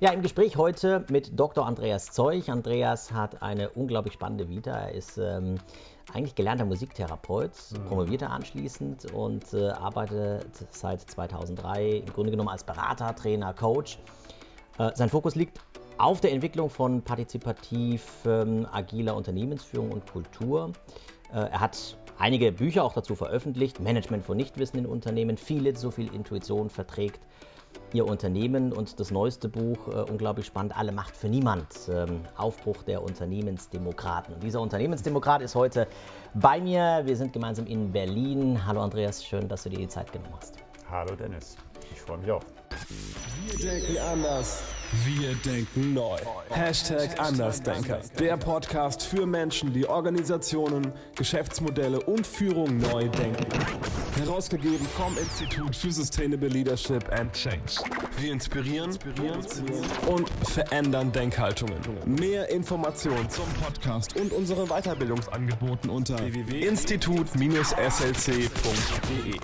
Ja, im Gespräch heute mit Dr. Andreas Zeuch. Andreas hat eine unglaublich spannende Vita. Er ist ähm, eigentlich gelernter Musiktherapeut, mhm. promovierte anschließend und äh, arbeitet seit 2003 im Grunde genommen als Berater, Trainer, Coach. Äh, sein Fokus liegt auf der Entwicklung von partizipativ ähm, agiler Unternehmensführung und Kultur. Äh, er hat einige Bücher auch dazu veröffentlicht, Management von Nichtwissen in Unternehmen, viele so viel Intuition verträgt ihr Unternehmen und das neueste Buch, äh, unglaublich spannend, Alle Macht für Niemand, ähm, Aufbruch der Unternehmensdemokraten. Und dieser Unternehmensdemokrat ist heute bei mir. Wir sind gemeinsam in Berlin. Hallo Andreas, schön, dass du dir die Zeit genommen hast. Hallo Dennis, ich freue mich auch. Wir denken anders. Wir denken neu. Hashtag Andersdenker. Der Podcast für Menschen, die Organisationen, Geschäftsmodelle und Führung neu denken. Herausgegeben vom Institut für Sustainable Leadership and Change. Wir inspirieren, inspirieren und verändern Denkhaltungen. Mehr Informationen zum Podcast und unsere Weiterbildungsangeboten unter www.institut-slc.de.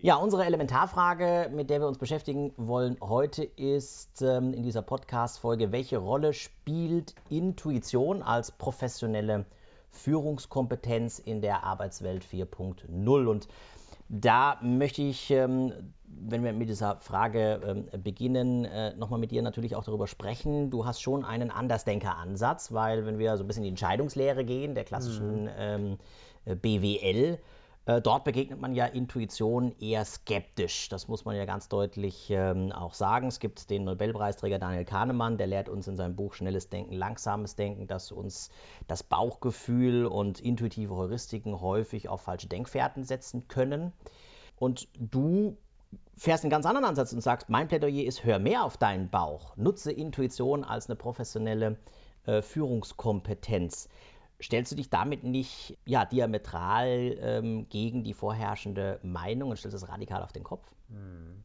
Ja, unsere Elementarfrage, mit der wir uns beschäftigen wollen heute, ist ähm, in dieser Podcast-Folge, welche Rolle spielt Intuition als professionelle Führungskompetenz in der Arbeitswelt 4.0? Und da möchte ich, ähm, wenn wir mit dieser Frage ähm, beginnen, äh, nochmal mit dir natürlich auch darüber sprechen. Du hast schon einen Andersdenker-Ansatz, weil wenn wir so ein bisschen in die Entscheidungslehre gehen, der klassischen mhm. ähm, äh, BWL, äh, dort begegnet man ja Intuition eher skeptisch. Das muss man ja ganz deutlich ähm, auch sagen. Es gibt den Nobelpreisträger Daniel Kahnemann, der lehrt uns in seinem Buch Schnelles Denken, Langsames Denken, dass uns das Bauchgefühl und intuitive Heuristiken häufig auf falsche Denkfährten setzen können. Und du fährst einen ganz anderen Ansatz und sagst, mein Plädoyer ist, hör mehr auf deinen Bauch, nutze Intuition als eine professionelle äh, Führungskompetenz. Stellst du dich damit nicht ja, diametral ähm, gegen die vorherrschende Meinung und stellst es radikal auf den Kopf? Hm.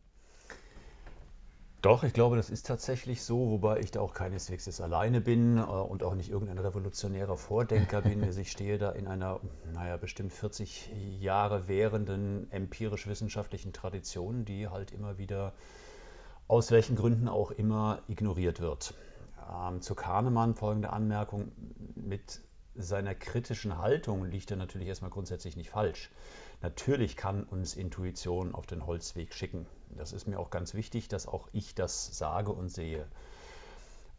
Doch, ich glaube, das ist tatsächlich so, wobei ich da auch keineswegs jetzt alleine bin äh, und auch nicht irgendein revolutionärer Vordenker bin. Also ich stehe da in einer, naja, bestimmt 40 Jahre währenden empirisch-wissenschaftlichen Tradition, die halt immer wieder aus welchen Gründen auch immer ignoriert wird. Ähm, zu Kahnemann folgende Anmerkung mit seiner kritischen Haltung liegt er natürlich erstmal grundsätzlich nicht falsch. Natürlich kann uns Intuition auf den Holzweg schicken. Das ist mir auch ganz wichtig, dass auch ich das sage und sehe.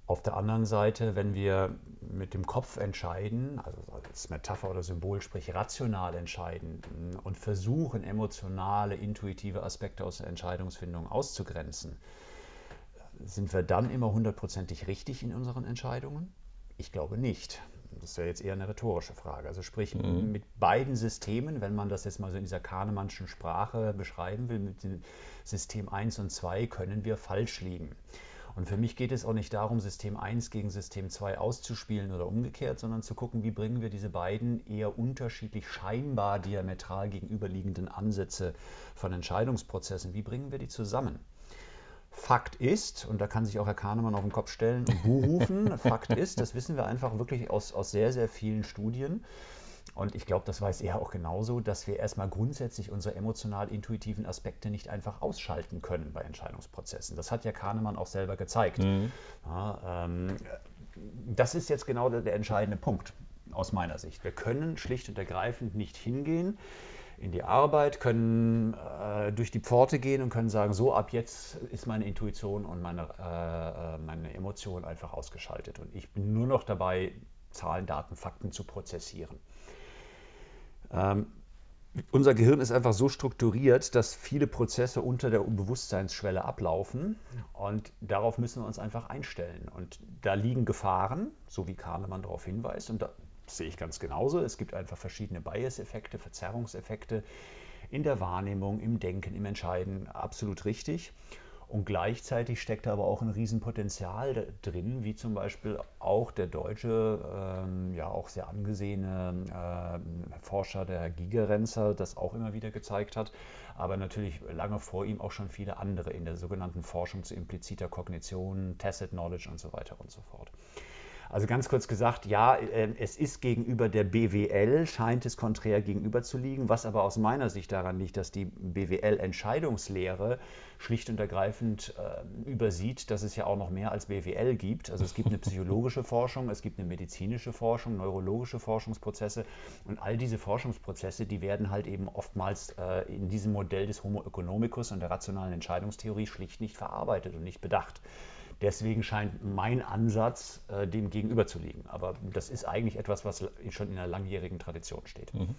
Auf der anderen Seite, wenn wir mit dem Kopf entscheiden, also als Metapher oder Symbol, sprich rational entscheiden und versuchen, emotionale, intuitive Aspekte aus der Entscheidungsfindung auszugrenzen, sind wir dann immer hundertprozentig richtig in unseren Entscheidungen? Ich glaube nicht. Das wäre jetzt eher eine rhetorische Frage. Also sprich, mhm. mit beiden Systemen, wenn man das jetzt mal so in dieser Kahnemannschen Sprache beschreiben will, mit dem System 1 und 2 können wir falsch liegen. Und für mich geht es auch nicht darum, System 1 gegen System 2 auszuspielen oder umgekehrt, sondern zu gucken, wie bringen wir diese beiden eher unterschiedlich, scheinbar diametral gegenüberliegenden Ansätze von Entscheidungsprozessen, wie bringen wir die zusammen? Fakt ist, und da kann sich auch Herr Kahnemann auf den Kopf stellen und Buh rufen, Fakt ist, das wissen wir einfach wirklich aus, aus sehr, sehr vielen Studien. Und ich glaube, das weiß er auch genauso, dass wir erstmal grundsätzlich unsere emotional-intuitiven Aspekte nicht einfach ausschalten können bei Entscheidungsprozessen. Das hat ja Kahnemann auch selber gezeigt. Mhm. Ja, ähm, das ist jetzt genau der, der entscheidende Punkt aus meiner Sicht. Wir können schlicht und ergreifend nicht hingehen in die Arbeit, können äh, durch die Pforte gehen und können sagen, so ab jetzt ist meine Intuition und meine, äh, äh, meine Emotion einfach ausgeschaltet. Und ich bin nur noch dabei, Zahlen, Daten, Fakten zu prozessieren. Ähm, unser Gehirn ist einfach so strukturiert, dass viele Prozesse unter der Bewusstseinsschwelle ablaufen und darauf müssen wir uns einfach einstellen. Und da liegen Gefahren, so wie Kahnemann darauf hinweist, und da sehe ich ganz genauso. Es gibt einfach verschiedene Bias-Effekte, Verzerrungseffekte in der Wahrnehmung, im Denken, im Entscheiden. Absolut richtig. Und gleichzeitig steckt da aber auch ein Riesenpotenzial drin, wie zum Beispiel auch der deutsche, ähm, ja auch sehr angesehene äh, Forscher, der Herr Gigerenzer, das auch immer wieder gezeigt hat, aber natürlich lange vor ihm auch schon viele andere in der sogenannten Forschung zu impliziter Kognition, Tacit Knowledge und so weiter und so fort. Also ganz kurz gesagt, ja, äh, es ist gegenüber der BWL, scheint es konträr gegenüber zu liegen, was aber aus meiner Sicht daran liegt, dass die BWL-Entscheidungslehre schlicht und ergreifend äh, übersieht, dass es ja auch noch mehr als BWL gibt. Also es gibt eine psychologische Forschung, es gibt eine medizinische Forschung, neurologische Forschungsprozesse und all diese Forschungsprozesse, die werden halt eben oftmals äh, in diesem Modell des Homo economicus und der rationalen Entscheidungstheorie schlicht nicht verarbeitet und nicht bedacht. Deswegen scheint mein Ansatz äh, dem gegenüber zu liegen. Aber das ist eigentlich etwas, was schon in einer langjährigen Tradition steht. Mhm.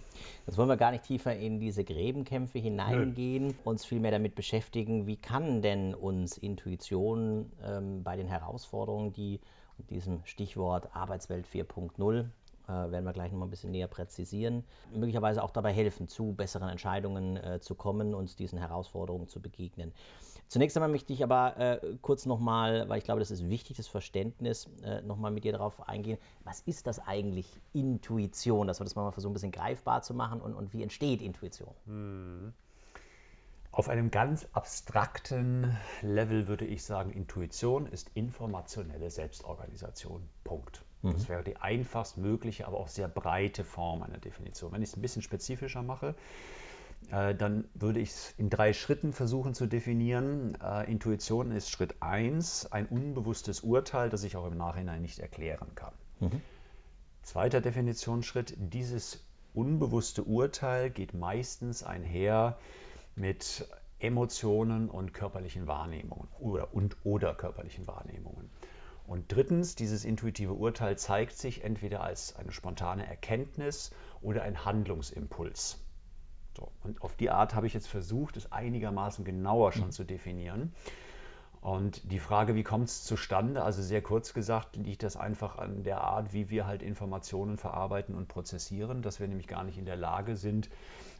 Jetzt wollen wir gar nicht tiefer in diese Gräbenkämpfe hineingehen, Nö. uns vielmehr damit beschäftigen, wie kann denn uns Intuition ähm, bei den Herausforderungen, die und diesem Stichwort Arbeitswelt 4.0 äh, werden wir gleich noch mal ein bisschen näher präzisieren, möglicherweise auch dabei helfen, zu besseren Entscheidungen äh, zu kommen und diesen Herausforderungen zu begegnen. Zunächst einmal möchte ich aber äh, kurz nochmal, weil ich glaube, das ist wichtig, das Verständnis, äh, nochmal mit dir darauf eingehen. Was ist das eigentlich Intuition? Dass wir das mal versuchen, ein bisschen greifbar zu machen und, und wie entsteht Intuition? Hm. Auf einem ganz abstrakten Level würde ich sagen, Intuition ist informationelle Selbstorganisation. Punkt. Mhm. Das wäre die einfachst mögliche, aber auch sehr breite Form einer Definition. Wenn ich es ein bisschen spezifischer mache, dann würde ich es in drei Schritten versuchen zu definieren. Äh, Intuition ist Schritt 1, ein unbewusstes Urteil, das ich auch im Nachhinein nicht erklären kann. Mhm. Zweiter Definitionsschritt, dieses unbewusste Urteil geht meistens einher mit Emotionen und körperlichen Wahrnehmungen oder, und oder körperlichen Wahrnehmungen. Und drittens, dieses intuitive Urteil zeigt sich entweder als eine spontane Erkenntnis oder ein Handlungsimpuls. So, und auf die Art habe ich jetzt versucht, es einigermaßen genauer schon mhm. zu definieren. Und die Frage, wie kommt es zustande? Also sehr kurz gesagt, liegt das einfach an der Art, wie wir halt Informationen verarbeiten und prozessieren, dass wir nämlich gar nicht in der Lage sind,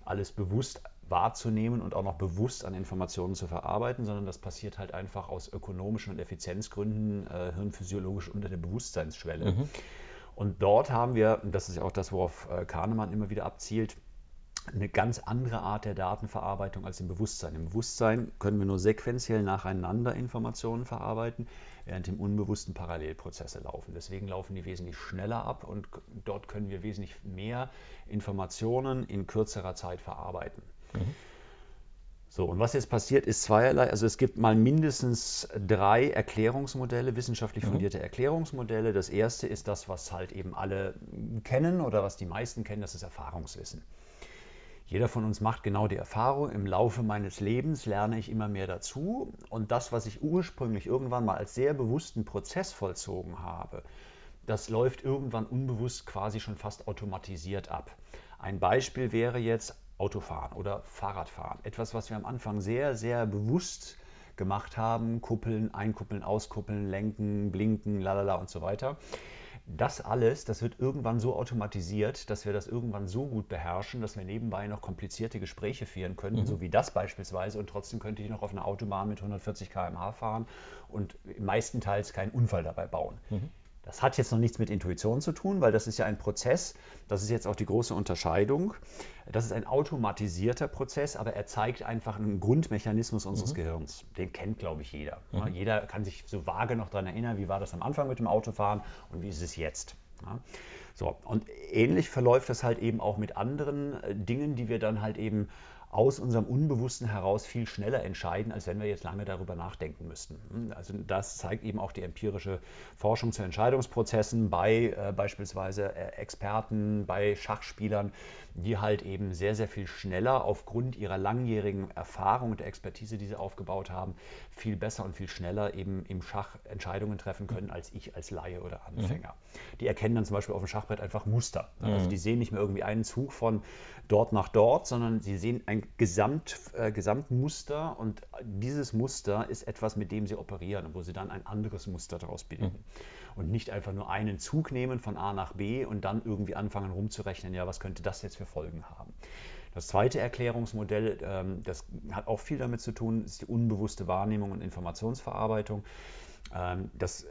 alles bewusst wahrzunehmen und auch noch bewusst an Informationen zu verarbeiten, sondern das passiert halt einfach aus ökonomischen und Effizienzgründen äh, hirnphysiologisch unter der Bewusstseinsschwelle. Mhm. Und dort haben wir, das ist ja auch das, worauf äh, Kahnemann immer wieder abzielt, eine ganz andere Art der Datenverarbeitung als im Bewusstsein. Im Bewusstsein können wir nur sequenziell nacheinander Informationen verarbeiten, während im Unbewussten Parallelprozesse laufen. Deswegen laufen die wesentlich schneller ab und dort können wir wesentlich mehr Informationen in kürzerer Zeit verarbeiten. Mhm. So, und was jetzt passiert, ist zweierlei. Also es gibt mal mindestens drei Erklärungsmodelle, wissenschaftlich mhm. fundierte mhm. Erklärungsmodelle. Das erste ist das, was halt eben alle kennen oder was die meisten kennen, das ist Erfahrungswissen. Jeder von uns macht genau die Erfahrung, im Laufe meines Lebens lerne ich immer mehr dazu und das, was ich ursprünglich irgendwann mal als sehr bewussten Prozess vollzogen habe, das läuft irgendwann unbewusst quasi schon fast automatisiert ab. Ein Beispiel wäre jetzt Autofahren oder Fahrradfahren. Etwas, was wir am Anfang sehr, sehr bewusst gemacht haben. Kuppeln, einkuppeln, auskuppeln, lenken, blinken, lalala und so weiter das alles, das wird irgendwann so automatisiert, dass wir das irgendwann so gut beherrschen, dass wir nebenbei noch komplizierte Gespräche führen können, mhm. so wie das beispielsweise. Und trotzdem könnte ich noch auf einer Autobahn mit 140 km/h fahren und meistenteils keinen Unfall dabei bauen. Mhm. Das hat jetzt noch nichts mit Intuition zu tun, weil das ist ja ein Prozess, das ist jetzt auch die große Unterscheidung. Das ist ein automatisierter Prozess, aber er zeigt einfach einen Grundmechanismus unseres mhm. Gehirns. Den kennt, glaube ich, jeder. Mhm. Jeder kann sich so vage noch daran erinnern, wie war das am Anfang mit dem Autofahren und wie ist es jetzt. Ja. So, und ähnlich verläuft das halt eben auch mit anderen äh, Dingen, die wir dann halt eben aus unserem Unbewussten heraus viel schneller entscheiden, als wenn wir jetzt lange darüber nachdenken müssten. Hm, also das zeigt eben auch die empirische Forschung zu Entscheidungsprozessen bei äh, beispielsweise äh, Experten, bei Schachspielern, die halt eben sehr, sehr viel schneller aufgrund ihrer langjährigen Erfahrung und der Expertise, die sie aufgebaut haben, viel besser und viel schneller eben im Schach Entscheidungen treffen können, als ich als Laie oder Anfänger. Mhm. Die erkennen dann zum Beispiel auf dem Schachbrett einfach Muster. Also mhm. die sehen nicht mehr irgendwie einen Zug von dort nach dort, sondern sie sehen ein Gesamt, äh, Gesamtmuster und dieses Muster ist etwas, mit dem sie operieren, wo sie dann ein anderes Muster daraus bilden. Mhm. Und nicht einfach nur einen Zug nehmen von A nach B und dann irgendwie anfangen rumzurechnen, ja, was könnte das jetzt für Folgen haben. Das zweite Erklärungsmodell, ähm, das hat auch viel damit zu tun, ist die unbewusste Wahrnehmung und Informationsverarbeitung. Ähm, das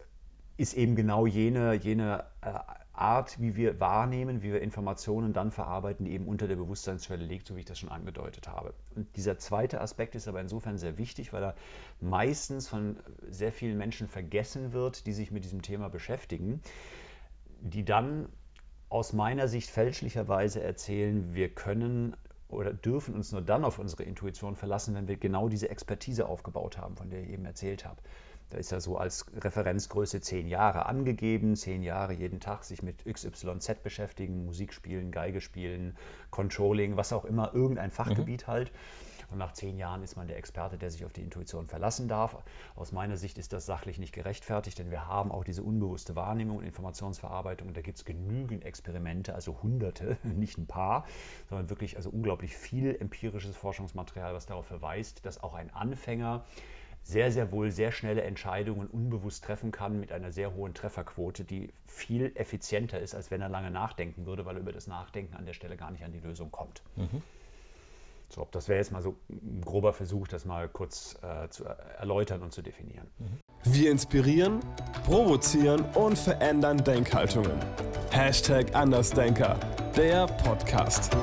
ist eben genau jene, jene äh, Art, wie wir wahrnehmen, wie wir Informationen dann verarbeiten, die eben unter der Bewusstseinsschwelle liegt, so wie ich das schon angedeutet habe. Und dieser zweite Aspekt ist aber insofern sehr wichtig, weil er meistens von sehr vielen Menschen vergessen wird, die sich mit diesem Thema beschäftigen. die dann aus meiner Sicht fälschlicherweise erzählen, wir können oder dürfen uns nur dann auf unsere Intuition verlassen, wenn wir genau diese Expertise aufgebaut haben, von der ich eben erzählt habe. Da ist ja so als Referenzgröße zehn Jahre angegeben, zehn Jahre jeden Tag sich mit XYZ beschäftigen, Musik spielen, Geige spielen, Controlling, was auch immer, irgendein Fachgebiet mhm. halt. Und nach zehn Jahren ist man der Experte, der sich auf die Intuition verlassen darf. Aus meiner Sicht ist das sachlich nicht gerechtfertigt, denn wir haben auch diese unbewusste Wahrnehmung und Informationsverarbeitung. Und da gibt es genügend Experimente, also hunderte, nicht ein paar, sondern wirklich also unglaublich viel empirisches Forschungsmaterial, was darauf verweist, dass auch ein Anfänger sehr, sehr wohl sehr schnelle Entscheidungen unbewusst treffen kann mit einer sehr hohen Trefferquote, die viel effizienter ist, als wenn er lange nachdenken würde, weil er über das Nachdenken an der Stelle gar nicht an die Lösung kommt. Mhm. So, das wäre jetzt mal so ein grober Versuch, das mal kurz äh, zu erläutern und zu definieren. Mhm. Wir inspirieren, provozieren und verändern Denkhaltungen. Hashtag Andersdenker, der Podcast.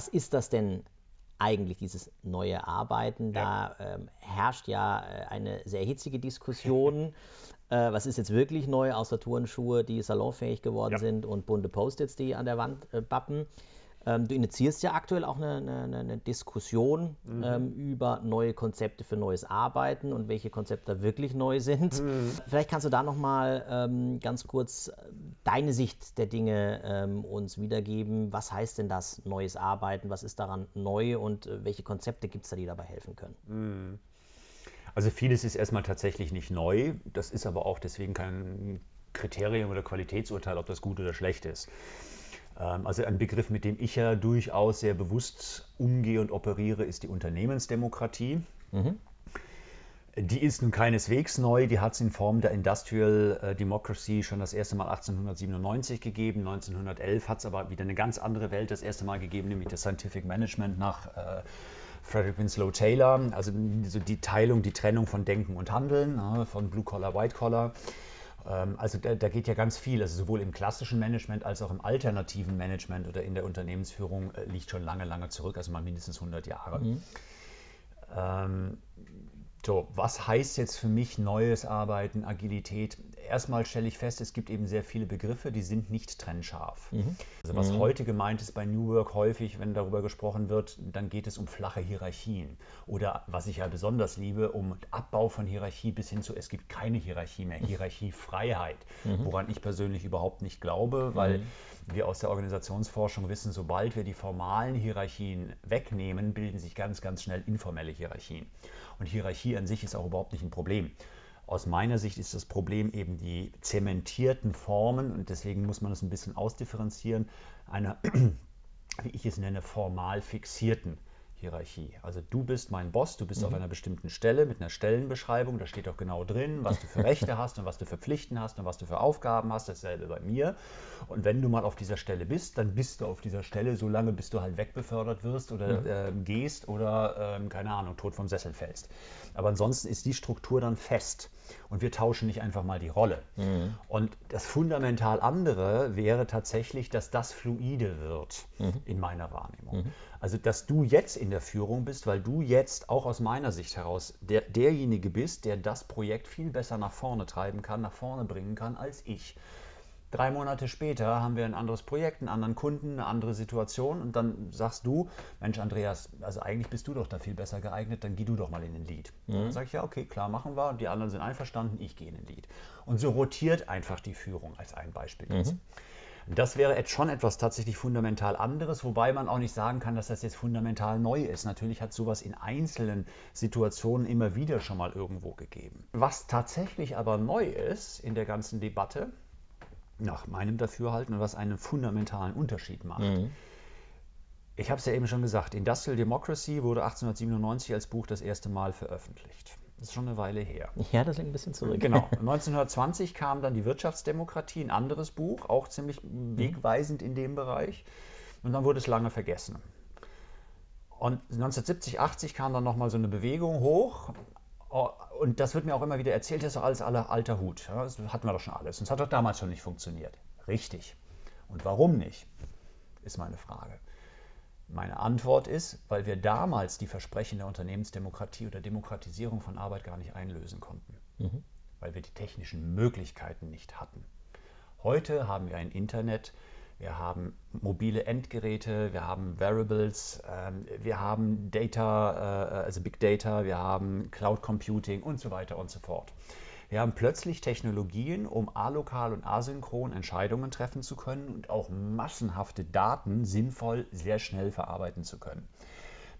Was ist das denn eigentlich, dieses neue Arbeiten? Da ja. ähm, herrscht ja äh, eine sehr hitzige Diskussion. äh, was ist jetzt wirklich neu, außer Turnschuhe, die salonfähig geworden ja. sind und bunte Post-its, die an der Wand äh, bappen? Ähm, du initiierst ja aktuell auch eine, eine, eine Diskussion mhm. ähm, über neue Konzepte für neues Arbeiten und welche Konzepte wirklich neu sind. Mhm. Vielleicht kannst du da nochmal ähm, ganz kurz äh, deine Sicht der Dinge ähm, uns wiedergeben. Was heißt denn das neues Arbeiten? Was ist daran neu und äh, welche Konzepte gibt es da, die dabei helfen können? Mhm. Also vieles ist erstmal tatsächlich nicht neu. Das ist aber auch deswegen kein Kriterium oder Qualitätsurteil, ob das gut oder schlecht ist. Ähm, also ein Begriff, mit dem ich ja durchaus sehr bewusst umgehe und operiere, ist die Unternehmensdemokratie. Mhm. Die ist nun keineswegs neu, die hat es in Form der Industrial äh, Democracy schon das erste Mal 1897 gegeben. 1911 hat es aber wieder eine ganz andere Welt das erste Mal gegeben, nämlich das Scientific Management nach äh, Frederick Winslow Taylor, also die Teilung, die Trennung von Denken und Handeln, ne, von Blue Collar, White Collar. Ähm, also da, da, geht ja ganz viel, also sowohl im klassischen Management als auch im alternativen Management oder in der Unternehmensführung äh, liegt schon lange, lange zurück, also mal mindestens 100 Jahre. Mhm. Ähm, so, was heißt jetzt für mich neues Arbeiten, Agilität? Erstmal stelle ich fest, es gibt eben sehr viele Begriffe, die sind nicht trennscharf. Mhm. Also was mhm. heute gemeint ist bei New Work häufig, wenn darüber gesprochen wird, dann geht es um flache Hierarchien. Oder was ich ja besonders liebe, um Abbau von Hierarchie bis hin zu, es gibt keine Hierarchie mehr, Hierarchiefreiheit, mhm. woran ich persönlich überhaupt nicht glaube, weil mhm. wir aus der Organisationsforschung wissen, sobald wir die formalen Hierarchien wegnehmen, bilden sich ganz, ganz schnell informelle Hierarchien. Und Hierarchie an sich ist auch überhaupt nicht ein Problem. Aus meiner Sicht ist das Problem eben die zementierten Formen und deswegen muss man es ein bisschen ausdifferenzieren, einer, wie ich es nenne, formal fixierten Hierarchie. Also du bist mein Boss, du bist mhm. auf einer bestimmten Stelle mit einer Stellenbeschreibung, da steht auch genau drin, was du für Rechte hast und was du für Pflichten hast und was du für Aufgaben hast, dasselbe bei mir. Und wenn du mal auf dieser Stelle bist, dann bist du auf dieser Stelle so lange, bis du halt wegbefördert wirst oder mhm. äh, gehst oder, äh, keine Ahnung, tot vom Sessel fällst. Aber ansonsten ist die Struktur dann fest und wir tauschen nicht einfach mal die Rolle. Mhm. Und das fundamental andere wäre tatsächlich, dass das fluide wird mhm. in meiner Wahrnehmung. Also, dass du jetzt in der Führung bist, weil du jetzt auch aus meiner Sicht heraus der, derjenige bist, der das Projekt viel besser nach vorne treiben kann, nach vorne bringen kann als ich. Drei Monate später haben wir ein anderes Projekt, einen anderen Kunden, eine andere Situation und dann sagst du, Mensch Andreas, also eigentlich bist du doch da viel besser geeignet, dann geh du doch mal in den Lead. Mhm. Dann sage ich, ja, okay, klar, machen wir. Und die anderen sind einverstanden, ich gehe in den Lead. Und so rotiert einfach die Führung als ein Beispiel jetzt. Mhm. Das wäre jetzt schon etwas tatsächlich fundamental anderes, wobei man auch nicht sagen kann, dass das jetzt fundamental neu ist. Natürlich hat sowas in einzelnen Situationen immer wieder schon mal irgendwo gegeben. Was tatsächlich aber neu ist in der ganzen Debatte, nach meinem Dafürhalten und was einen fundamentalen Unterschied macht. Mhm. Ich habe es ja eben schon gesagt, Industrial Democracy wurde 1897 als Buch das erste Mal veröffentlicht. Das ist schon eine Weile her. Ja, das liegt ein bisschen zurück. Genau. 1920 kam dann die Wirtschaftsdemokratie, ein anderes Buch, auch ziemlich mhm. wegweisend in dem Bereich. Und dann wurde es lange vergessen. Und 1970, 80 kam dann nochmal so eine Bewegung hoch, und das wird mir auch immer wieder erzählt, das ist doch alles alter Hut. Das hatten wir doch schon alles. Und es hat doch damals schon nicht funktioniert. Richtig. Und warum nicht? Ist meine Frage. Meine Antwort ist, weil wir damals die Versprechen der Unternehmensdemokratie oder Demokratisierung von Arbeit gar nicht einlösen konnten. Mhm. Weil wir die technischen Möglichkeiten nicht hatten. Heute haben wir ein Internet, wir haben mobile Endgeräte, wir haben Variables, ähm, wir haben Data, äh, also Big Data, wir haben Cloud Computing und so weiter und so fort. Wir haben plötzlich Technologien, um alokal und asynchron Entscheidungen treffen zu können und auch massenhafte Daten sinnvoll sehr schnell verarbeiten zu können.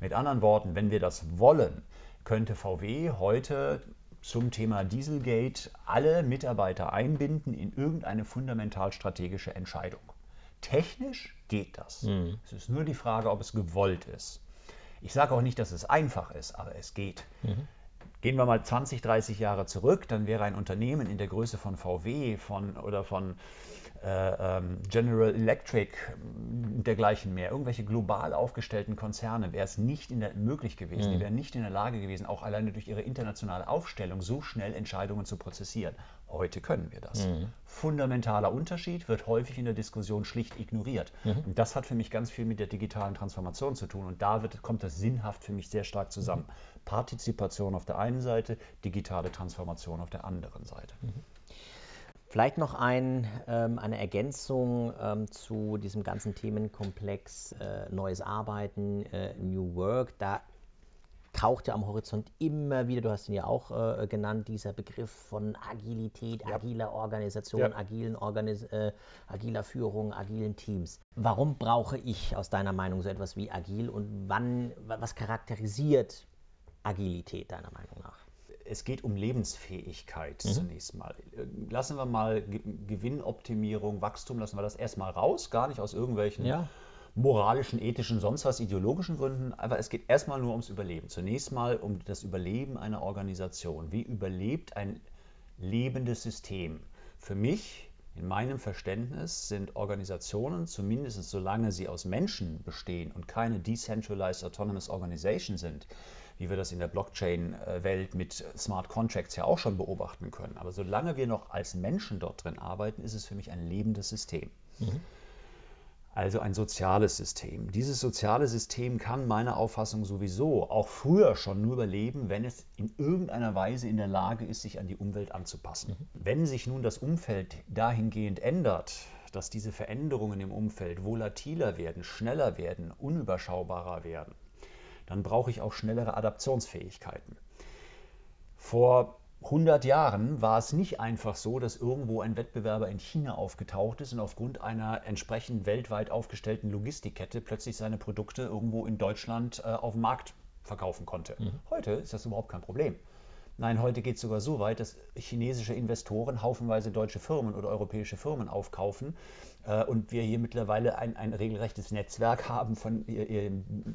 Mit anderen Worten, wenn wir das wollen, könnte VW heute zum Thema Dieselgate alle Mitarbeiter einbinden in irgendeine fundamental strategische Entscheidung. Technisch geht das. Mhm. Es ist nur die Frage, ob es gewollt ist. Ich sage auch nicht, dass es einfach ist, aber es geht. Mhm. Gehen wir mal 20, 30 Jahre zurück, dann wäre ein Unternehmen in der Größe von VW von, oder von äh, ähm, General Electric, dergleichen mehr, irgendwelche global aufgestellten Konzerne, wäre es nicht in der, möglich gewesen, mhm. die wären nicht in der Lage gewesen, auch alleine durch ihre internationale Aufstellung so schnell Entscheidungen zu prozessieren. Heute können wir das. Mhm. Fundamentaler Unterschied wird häufig in der Diskussion schlicht ignoriert. Mhm. Und das hat für mich ganz viel mit der digitalen Transformation zu tun. Und da wird, kommt das sinnhaft für mich sehr stark zusammen. Partizipation auf der einen Seite, digitale Transformation auf der anderen Seite. Mhm. Vielleicht noch ein, ähm, eine Ergänzung ähm, zu diesem ganzen Themenkomplex äh, Neues Arbeiten, äh, New Work. Da taucht ja am Horizont immer wieder, du hast ihn ja auch äh, genannt, dieser Begriff von Agilität, ja. agiler Organisation, ja. agilen Organis äh, agiler Führung, agilen Teams. Warum brauche ich aus deiner Meinung so etwas wie agil und wann, was charakterisiert Agilität deiner Meinung nach? es geht um Lebensfähigkeit mhm. zunächst mal. Lassen wir mal Gewinnoptimierung, Wachstum, lassen wir das erstmal raus, gar nicht aus irgendwelchen ja. moralischen, ethischen, sonst was ideologischen Gründen, aber es geht erstmal nur ums Überleben. Zunächst mal um das Überleben einer Organisation. Wie überlebt ein lebendes System? Für mich in meinem Verständnis sind Organisationen, zumindest solange sie aus Menschen bestehen und keine Decentralized Autonomous Organization sind, wie wir das in der Blockchain-Welt mit Smart Contracts ja auch schon beobachten können. Aber solange wir noch als Menschen dort drin arbeiten, ist es für mich ein lebendes System. Mhm. Also ein soziales System. Dieses soziale System kann meiner Auffassung sowieso auch früher schon nur überleben, wenn es in irgendeiner Weise in der Lage ist, sich an die Umwelt anzupassen. Mhm. Wenn sich nun das Umfeld dahingehend ändert, dass diese Veränderungen im Umfeld volatiler werden, schneller werden, unüberschaubarer werden, dann brauche ich auch schnellere Adaptionsfähigkeiten. Vor 100 Jahren war es nicht einfach so, dass irgendwo ein Wettbewerber in China aufgetaucht ist und aufgrund einer entsprechend weltweit aufgestellten Logistikkette plötzlich seine Produkte irgendwo in Deutschland äh, auf dem Markt verkaufen konnte. Mhm. Heute ist das überhaupt kein Problem. Nein, heute geht es sogar so weit, dass chinesische Investoren haufenweise deutsche Firmen oder europäische Firmen aufkaufen äh, und wir hier mittlerweile ein, ein regelrechtes Netzwerk haben von äh,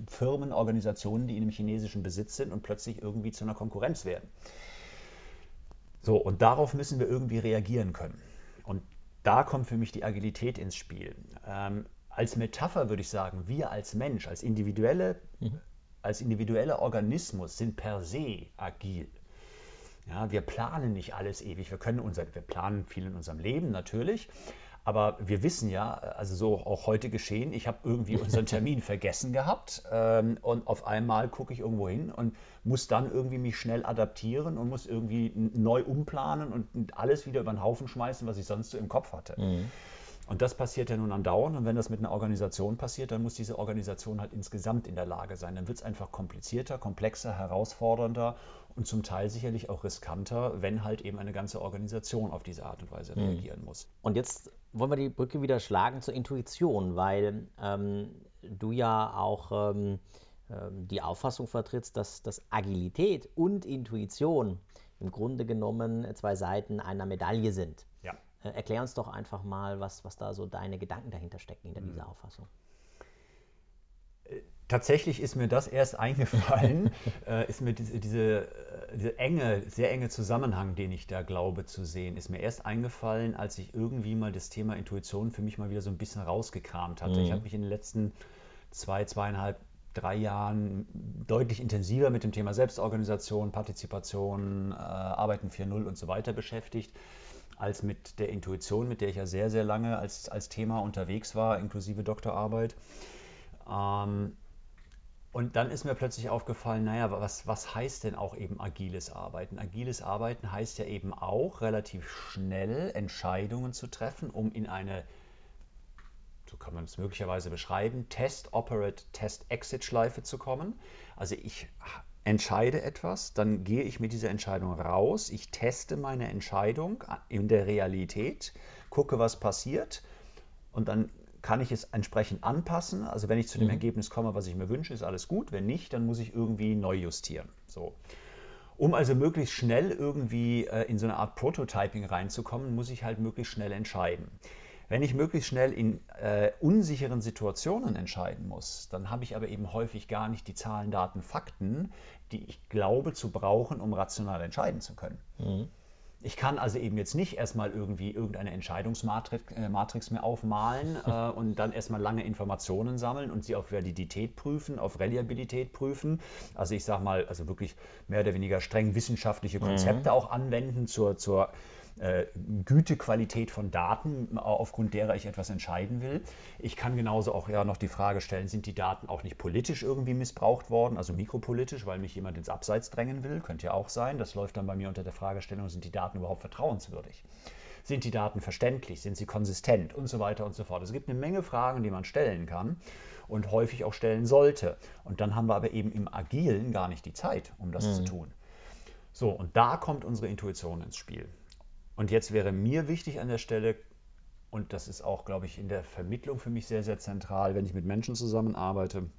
Firmen, Organisationen, die in einem chinesischen Besitz sind und plötzlich irgendwie zu einer Konkurrenz werden. So, und darauf müssen wir irgendwie reagieren können. Und da kommt für mich die Agilität ins Spiel. Ähm, als Metapher würde ich sagen, wir als Mensch, als individuelle, mhm. als individueller Organismus sind per se agil. Ja, wir planen nicht alles ewig. Wir können unser, wir planen viel in unserem Leben natürlich, aber wir wissen ja, also so auch heute geschehen, ich habe irgendwie unseren Termin vergessen gehabt ähm, und auf einmal gucke ich irgendwo hin und muss dann irgendwie mich schnell adaptieren und muss irgendwie neu umplanen und alles wieder über den Haufen schmeißen, was ich sonst so im Kopf hatte. Mhm. Und das passiert ja nun andauernd. Und wenn das mit einer Organisation passiert, dann muss diese Organisation halt insgesamt in der Lage sein. Dann wird es einfach komplizierter, komplexer, herausfordernder und zum Teil sicherlich auch riskanter, wenn halt eben eine ganze Organisation auf diese Art und Weise mhm. reagieren muss. Und jetzt wollen wir die Brücke wieder schlagen zur Intuition, weil ähm, du ja auch ähm, ähm, die Auffassung vertrittst, dass, dass Agilität und Intuition im Grunde genommen zwei Seiten einer Medaille sind. Ja. Äh, erklär uns doch einfach mal, was, was da so deine Gedanken dahinter stecken hinter mhm. dieser Auffassung. Äh, tatsächlich ist mir das erst eingefallen, äh, ist mir diese, diese, diese, enge, sehr enge Zusammenhang, den ich da glaube zu sehen, ist mir erst eingefallen, als ich irgendwie mal das Thema Intuition für mich mal wieder so ein bisschen rausgekramt hatte. Mhm. Ich habe mich in den letzten zwei, zweieinhalb drei Jahren deutlich intensiver mit dem Thema Selbstorganisation, Partizipation, äh, Arbeiten 4.0 und so weiter beschäftigt, als mit der Intuition, mit der ich ja sehr, sehr lange als, als Thema unterwegs war, inklusive Doktorarbeit. Ähm, und dann ist mir plötzlich aufgefallen, naja, was, was heißt denn auch eben agiles Arbeiten? Agiles Arbeiten heißt ja eben auch, relativ schnell Entscheidungen zu treffen, um in eine, so kann man es möglicherweise beschreiben, Test-Operate, Test-Exit-Schleife zu kommen. Also ich entscheide etwas, dann gehe ich mit dieser Entscheidung raus, ich teste meine Entscheidung in der Realität, gucke, was passiert und dann kann ich es entsprechend anpassen. Also wenn ich zu dem mhm. Ergebnis komme, was ich mir wünsche, ist alles gut. Wenn nicht, dann muss ich irgendwie neu justieren. So. Um also möglichst schnell irgendwie äh, in so eine Art Prototyping reinzukommen, muss ich halt möglichst schnell entscheiden. Wenn ich möglichst schnell in äh, unsicheren Situationen entscheiden muss, dann habe ich aber eben häufig gar nicht die Zahlen, Daten, Fakten, die ich glaube zu brauchen, um rational entscheiden zu können. Mhm. Ich kann also eben jetzt nicht erstmal irgendwie irgendeine Entscheidungsmatrix äh, Matrix mir aufmalen äh, und dann erstmal lange Informationen sammeln und sie auf Validität prüfen, auf Reliabilität prüfen. Also ich sage mal, also wirklich mehr oder weniger streng wissenschaftliche Konzepte mhm. auch anwenden zur, zur äh, Gütequalität von Daten, aufgrund derer ich etwas entscheiden will. Ich kann genauso auch ja noch die Frage stellen, sind die Daten auch nicht politisch irgendwie missbraucht worden, also mikropolitisch, weil mich jemand ins Abseits drängen will, könnte ja auch sein. Das läuft dann bei mir unter der Fragestellung, sind die Daten überhaupt vertrauenswürdig? Sind die Daten verständlich? Sind sie konsistent? Und so weiter und so fort. Es gibt eine Menge Fragen, die man stellen kann und häufig auch stellen sollte. Und dann haben wir aber eben im Agilen gar nicht die Zeit, um das mhm. zu tun. So, und da kommt unsere Intuition ins Spiel. Und jetzt wäre mir wichtig an der Stelle, und das ist auch, glaube ich, in der Vermittlung für mich sehr, sehr zentral, wenn ich mit Menschen zusammenarbeite.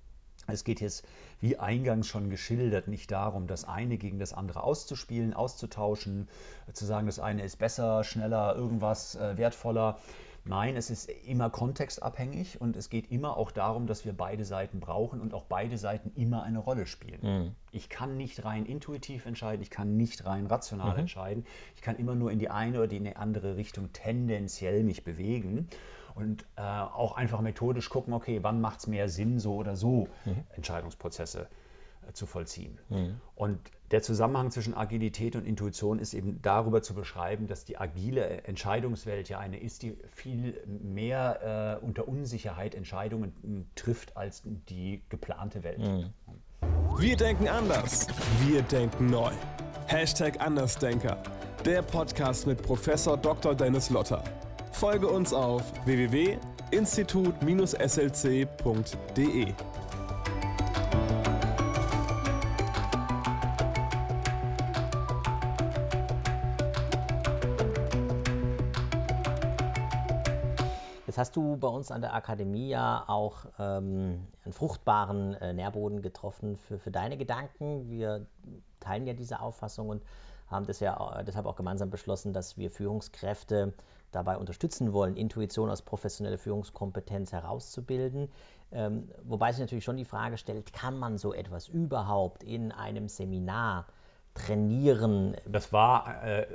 Es geht jetzt, wie eingangs schon geschildert, nicht darum, das eine gegen das andere auszuspielen, auszutauschen, zu sagen, das eine ist besser, schneller, irgendwas äh, wertvoller, Nein, es ist immer kontextabhängig und es geht immer auch darum, dass wir beide Seiten brauchen und auch beide Seiten immer eine Rolle spielen. Mhm. Ich kann nicht rein intuitiv entscheiden, ich kann nicht rein rational mhm. entscheiden. Ich kann immer nur in die eine oder die andere Richtung tendenziell mich bewegen und äh, auch einfach methodisch gucken, okay, wann macht es mehr Sinn, so oder so mhm. Entscheidungsprozesse äh, zu vollziehen. Mhm. Und der Zusammenhang zwischen Agilität und Intuition ist eben darüber zu beschreiben, dass die agile Entscheidungswelt ja eine ist, die viel mehr äh, unter Unsicherheit Entscheidungen trifft als die geplante Welt. Mhm. Wir denken anders. Wir denken neu. Hashtag Andersdenker. Der Podcast mit Professor Dr. Dennis Lotter. Folge uns auf www.institut-slc.de. Jetzt hast du bei uns an der Akademie ja auch ähm, einen fruchtbaren äh, Nährboden getroffen für, für deine Gedanken. Wir teilen ja diese Auffassung und haben das ja deshalb auch gemeinsam beschlossen, dass wir Führungskräfte dabei unterstützen wollen, Intuition als professionelle Führungskompetenz herauszubilden. Ähm, wobei sich natürlich schon die Frage stellt, kann man so etwas überhaupt in einem Seminar trainieren? Das war äh,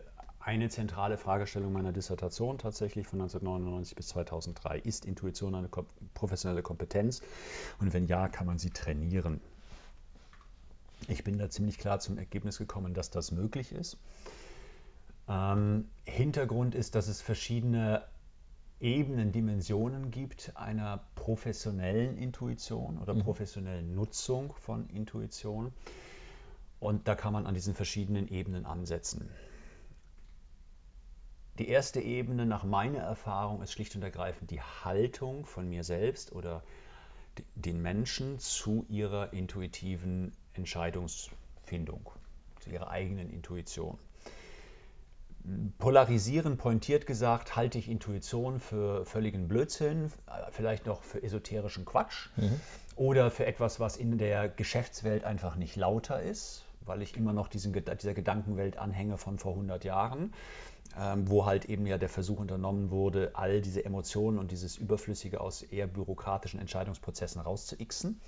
eine zentrale Fragestellung meiner Dissertation tatsächlich von 1999 bis 2003. Ist Intuition eine professionelle Kompetenz? Und wenn ja, kann man sie trainieren? Ich bin da ziemlich klar zum Ergebnis gekommen, dass das möglich ist. Ähm, Hintergrund ist, dass es verschiedene Ebenen, Dimensionen gibt einer professionellen Intuition oder mhm. professionellen Nutzung von Intuition. Und da kann man an diesen verschiedenen Ebenen ansetzen. Die erste Ebene nach meiner Erfahrung ist schlicht und ergreifend die Haltung von mir selbst oder den Menschen zu ihrer intuitiven Entscheidungsfindung, zu ihrer eigenen Intuition. Polarisieren, pointiert gesagt, halte ich Intuition für völligen Blödsinn, vielleicht noch für esoterischen Quatsch mhm. oder für etwas, was in der Geschäftswelt einfach nicht lauter ist, weil ich immer noch diesen, dieser Gedankenwelt anhänge von vor 100 Jahren ähm, wo halt eben ja der Versuch unternommen wurde, all diese Emotionen und dieses Überflüssige aus eher bürokratischen Entscheidungsprozessen rauszuixen.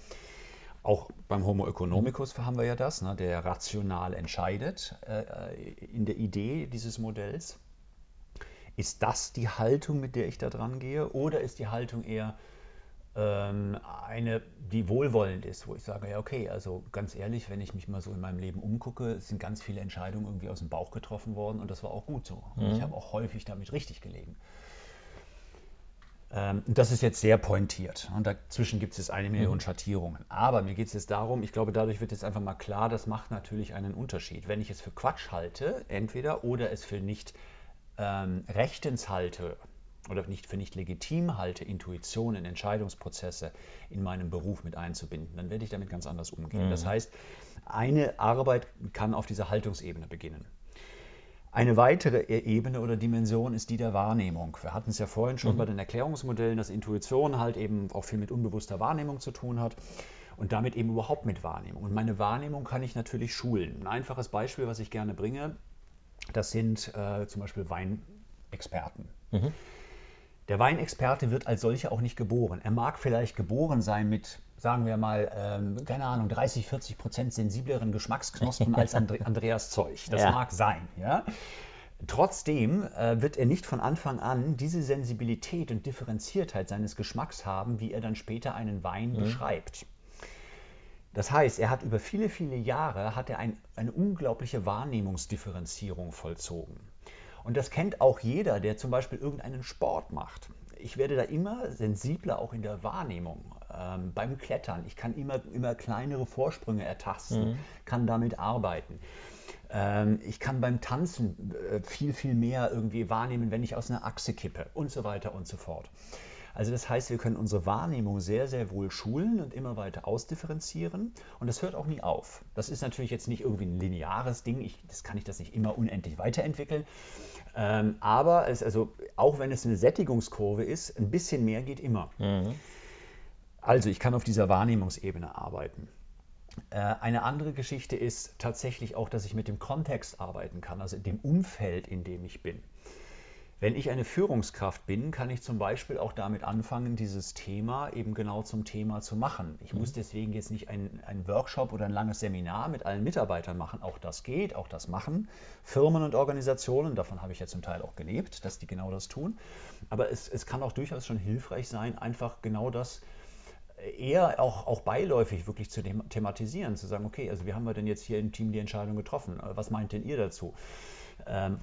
Auch beim Homo economicus haben wir ja das, ne, der rational entscheidet äh, in der Idee dieses Modells. Ist das die Haltung, mit der ich da dran gehe? Oder ist die Haltung eher, eine, die wohlwollend ist, wo ich sage, ja okay, also ganz ehrlich, wenn ich mich mal so in meinem Leben umgucke, sind ganz viele Entscheidungen irgendwie aus dem Bauch getroffen worden und das war auch gut so. Mhm. Ich habe auch häufig damit richtig gelegen. Ähm, das ist jetzt sehr pointiert und dazwischen gibt es jetzt eine Million mhm. Schattierungen. Aber mir geht es jetzt darum, ich glaube, dadurch wird jetzt einfach mal klar, das macht natürlich einen Unterschied. Wenn ich es für Quatsch halte, entweder, oder es für nicht ähm, rechtens halte, oder nicht für nicht legitim halte, Intuitionen, Entscheidungsprozesse in meinem Beruf mit einzubinden, dann werde ich damit ganz anders umgehen. Mhm. Das heißt, eine Arbeit kann auf dieser Haltungsebene beginnen. Eine weitere e-, Ebene oder Dimension ist die der Wahrnehmung. Wir hatten es ja vorhin schon mhm. bei den Erklärungsmodellen, dass Intuition halt eben auch viel mit unbewusster Wahrnehmung zu tun hat und damit eben überhaupt mit Wahrnehmung. Und meine Wahrnehmung kann ich natürlich schulen. Ein einfaches Beispiel, was ich gerne bringe, das sind äh, zum Beispiel Weinexperten. Mhm. Der Weinexperte wird als solcher auch nicht geboren. Er mag vielleicht geboren sein mit, sagen wir mal, ähm, keine Ahnung, 30, 40 Prozent sensibleren Geschmacksknospen als Andre Andreas Zeug. Das ja. mag sein, ja. Trotzdem äh, wird er nicht von Anfang an diese Sensibilität und Differenziertheit seines Geschmacks haben, wie er dann später einen Wein mhm. beschreibt. Das heißt, er hat über viele, viele Jahre hat er ein, eine unglaubliche Wahrnehmungsdifferenzierung vollzogen. Und das kennt auch jeder, der zum Beispiel irgendeinen Sport macht. Ich werde da immer sensibler, auch in der Wahrnehmung. Ähm, beim Klettern. Ich kann immer, immer kleinere Vorsprünge ertasten, mhm. kann damit arbeiten. Ähm, ich kann beim Tanzen äh, viel, viel mehr irgendwie wahrnehmen, wenn ich aus einer Achse kippe und so weiter und so fort. Also das heißt, wir können unsere Wahrnehmung sehr, sehr wohl schulen und immer weiter ausdifferenzieren. Und das hört auch nie auf. Das ist natürlich jetzt nicht irgendwie ein lineares Ding. Ich, das kann ich das nicht immer unendlich weiterentwickeln. Ähm, aber es, also, auch wenn es eine Sättigungskurve ist, ein bisschen mehr geht immer. Mhm. Also ich kann auf dieser Wahrnehmungsebene arbeiten. Äh, eine andere Geschichte ist tatsächlich auch, dass ich mit dem Kontext arbeiten kann, also dem Umfeld, in dem ich bin. Wenn ich eine Führungskraft bin, kann ich zum Beispiel auch damit anfangen, dieses Thema eben genau zum Thema zu machen. Ich mhm. muss deswegen jetzt nicht einen, Workshop oder ein langes Seminar mit allen Mitarbeitern machen. Auch das geht, auch das machen Firmen und Organisationen. Davon habe ich ja zum Teil auch gelebt, dass die genau das tun. Aber es, es kann auch durchaus schon hilfreich sein, einfach genau das eher auch, auch beiläufig wirklich zu thematisieren, zu sagen, okay, also wie haben wir denn jetzt hier im Team die Entscheidung getroffen? Was meint denn ihr dazu? Ähm,